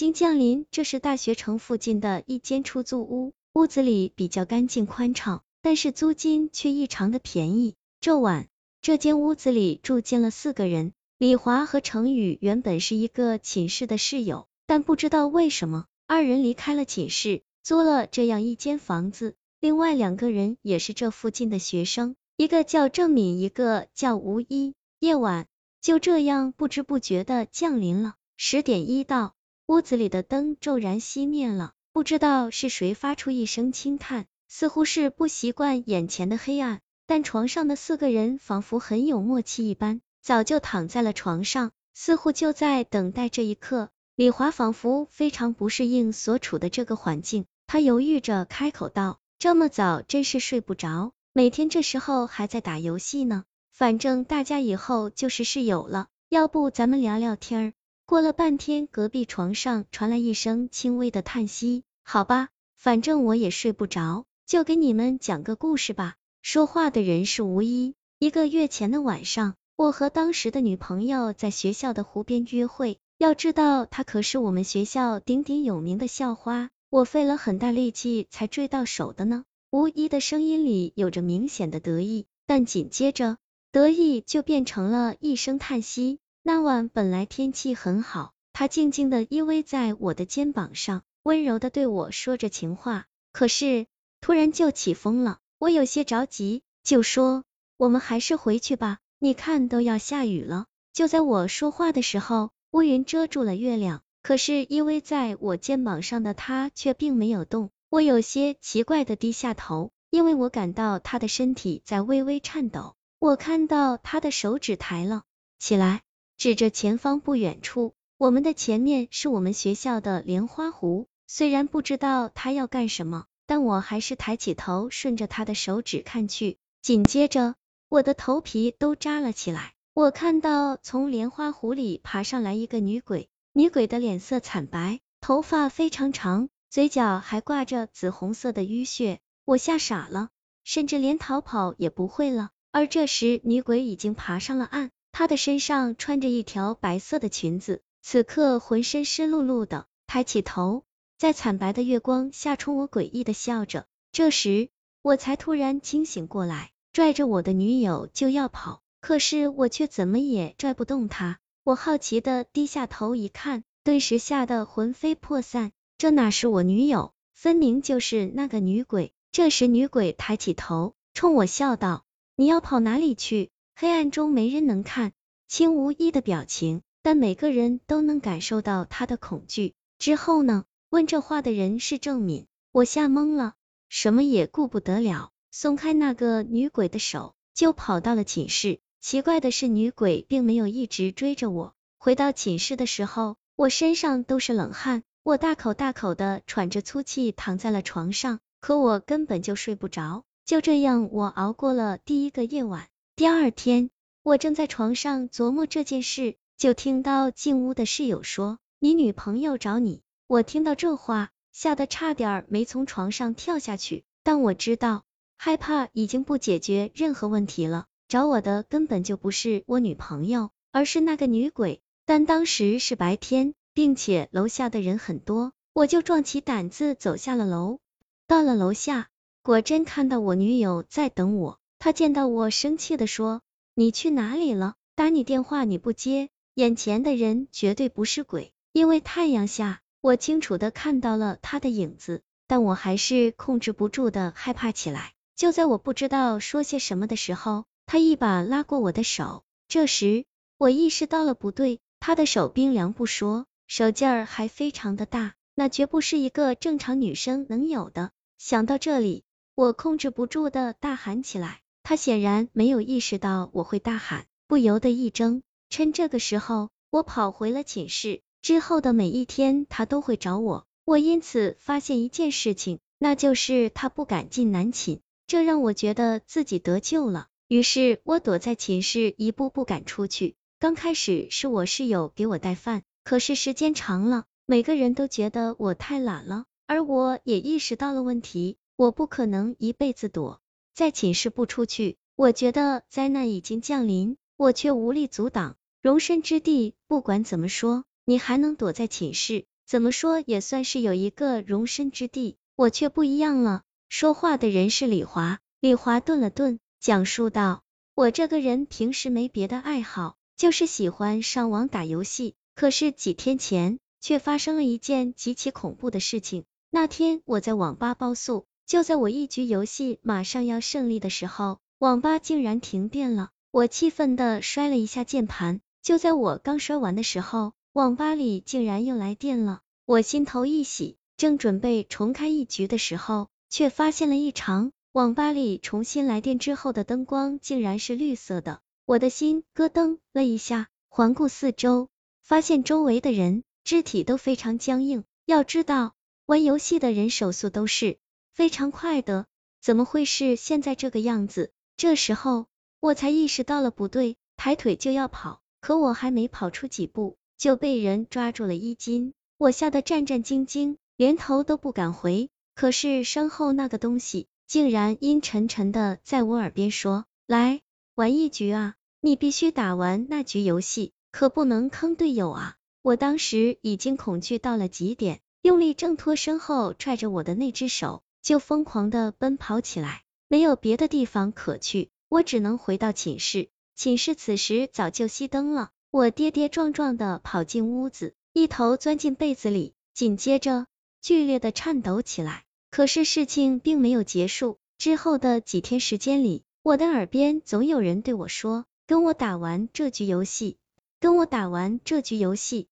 经降临，这是大学城附近的一间出租屋，屋子里比较干净宽敞，但是租金却异常的便宜。这晚，这间屋子里住进了四个人。李华和程宇原本是一个寝室的室友，但不知道为什么，二人离开了寝室，租了这样一间房子。另外两个人也是这附近的学生，一个叫郑敏，一个叫吴一。夜晚就这样不知不觉的降临了，十点一到。屋子里的灯骤然熄灭了，不知道是谁发出一声轻叹，似乎是不习惯眼前的黑暗。但床上的四个人仿佛很有默契一般，早就躺在了床上，似乎就在等待这一刻。李华仿佛非常不适应所处的这个环境，他犹豫着开口道：“这么早真是睡不着，每天这时候还在打游戏呢。反正大家以后就是室友了，要不咱们聊聊天儿？”过了半天，隔壁床上传来一声轻微的叹息。好吧，反正我也睡不着，就给你们讲个故事吧。说话的人是吴一。一个月前的晚上，我和当时的女朋友在学校的湖边约会。要知道，她可是我们学校鼎鼎有名的校花，我费了很大力气才追到手的呢。吴一的声音里有着明显的得意，但紧接着，得意就变成了一声叹息。那晚本来天气很好，他静静的依偎在我的肩膀上，温柔的对我说着情话。可是突然就起风了，我有些着急，就说我们还是回去吧，你看都要下雨了。就在我说话的时候，乌云遮住了月亮，可是依偎在我肩膀上的他却并没有动。我有些奇怪的低下头，因为我感到他的身体在微微颤抖。我看到他的手指抬了起来。指着前方不远处，我们的前面是我们学校的莲花湖。虽然不知道他要干什么，但我还是抬起头，顺着他的手指看去。紧接着，我的头皮都扎了起来。我看到从莲花湖里爬上来一个女鬼，女鬼的脸色惨白，头发非常长，嘴角还挂着紫红色的淤血。我吓傻了，甚至连逃跑也不会了。而这时，女鬼已经爬上了岸。她的身上穿着一条白色的裙子，此刻浑身湿漉漉的，抬起头，在惨白的月光下冲我诡异的笑着。这时我才突然清醒过来，拽着我的女友就要跑，可是我却怎么也拽不动她。我好奇的低下头一看，顿时吓得魂飞魄散。这哪是我女友，分明就是那个女鬼。这时女鬼抬起头，冲我笑道：“你要跑哪里去？”黑暗中没人能看清无一的表情，但每个人都能感受到他的恐惧。之后呢？问这话的人是郑敏，我吓懵了，什么也顾不得了，松开那个女鬼的手，就跑到了寝室。奇怪的是，女鬼并没有一直追着我。回到寝室的时候，我身上都是冷汗，我大口大口的喘着粗气，躺在了床上，可我根本就睡不着。就这样，我熬过了第一个夜晚。第二天，我正在床上琢磨这件事，就听到进屋的室友说：“你女朋友找你。”我听到这话，吓得差点没从床上跳下去。但我知道，害怕已经不解决任何问题了。找我的根本就不是我女朋友，而是那个女鬼。但当时是白天，并且楼下的人很多，我就壮起胆子走下了楼。到了楼下，果真看到我女友在等我。他见到我，生气的说：“你去哪里了？打你电话你不接。眼前的人绝对不是鬼，因为太阳下，我清楚的看到了他的影子，但我还是控制不住的害怕起来。就在我不知道说些什么的时候，他一把拉过我的手。这时，我意识到了不对，他的手冰凉不说，手劲儿还非常的大，那绝不是一个正常女生能有的。想到这里，我控制不住的大喊起来。他显然没有意识到我会大喊，不由得一怔。趁这个时候，我跑回了寝室。之后的每一天，他都会找我。我因此发现一件事情，那就是他不敢进男寝，这让我觉得自己得救了。于是，我躲在寝室，一步不敢出去。刚开始是我室友给我带饭，可是时间长了，每个人都觉得我太懒了，而我也意识到了问题，我不可能一辈子躲。在寝室不出去，我觉得灾难已经降临，我却无力阻挡。容身之地，不管怎么说，你还能躲在寝室。怎么说也算是有一个容身之地。我却不一样了。说话的人是李华，李华顿了顿，讲述道：“我这个人平时没别的爱好，就是喜欢上网打游戏。可是几天前，却发生了一件极其恐怖的事情。那天我在网吧包宿，就在我一局游戏马上要胜利的时候，网吧竟然停电了。我气愤的摔了一下键盘，就在我刚摔完的时候，网吧里竟然又来电了。我心头一喜，正准备重开一局的时候。却发现了异常，网吧里重新来电之后的灯光竟然是绿色的，我的心咯噔了一下，环顾四周，发现周围的人肢体都非常僵硬。要知道，玩游戏的人手速都是非常快的，怎么会是现在这个样子？这时候我才意识到了不对，抬腿就要跑，可我还没跑出几步，就被人抓住了衣襟，我吓得战战兢兢，连头都不敢回。可是身后那个东西竟然阴沉沉的在我耳边说：“来玩一局啊，你必须打完那局游戏，可不能坑队友啊！”我当时已经恐惧到了极点，用力挣脱身后拽着我的那只手，就疯狂的奔跑起来。没有别的地方可去，我只能回到寝室。寝室此时早就熄灯了，我跌跌撞撞的跑进屋子，一头钻进被子里，紧接着剧烈的颤抖起来。可是事情并没有结束，之后的几天时间里，我的耳边总有人对我说：“跟我打完这局游戏，跟我打完这局游戏。”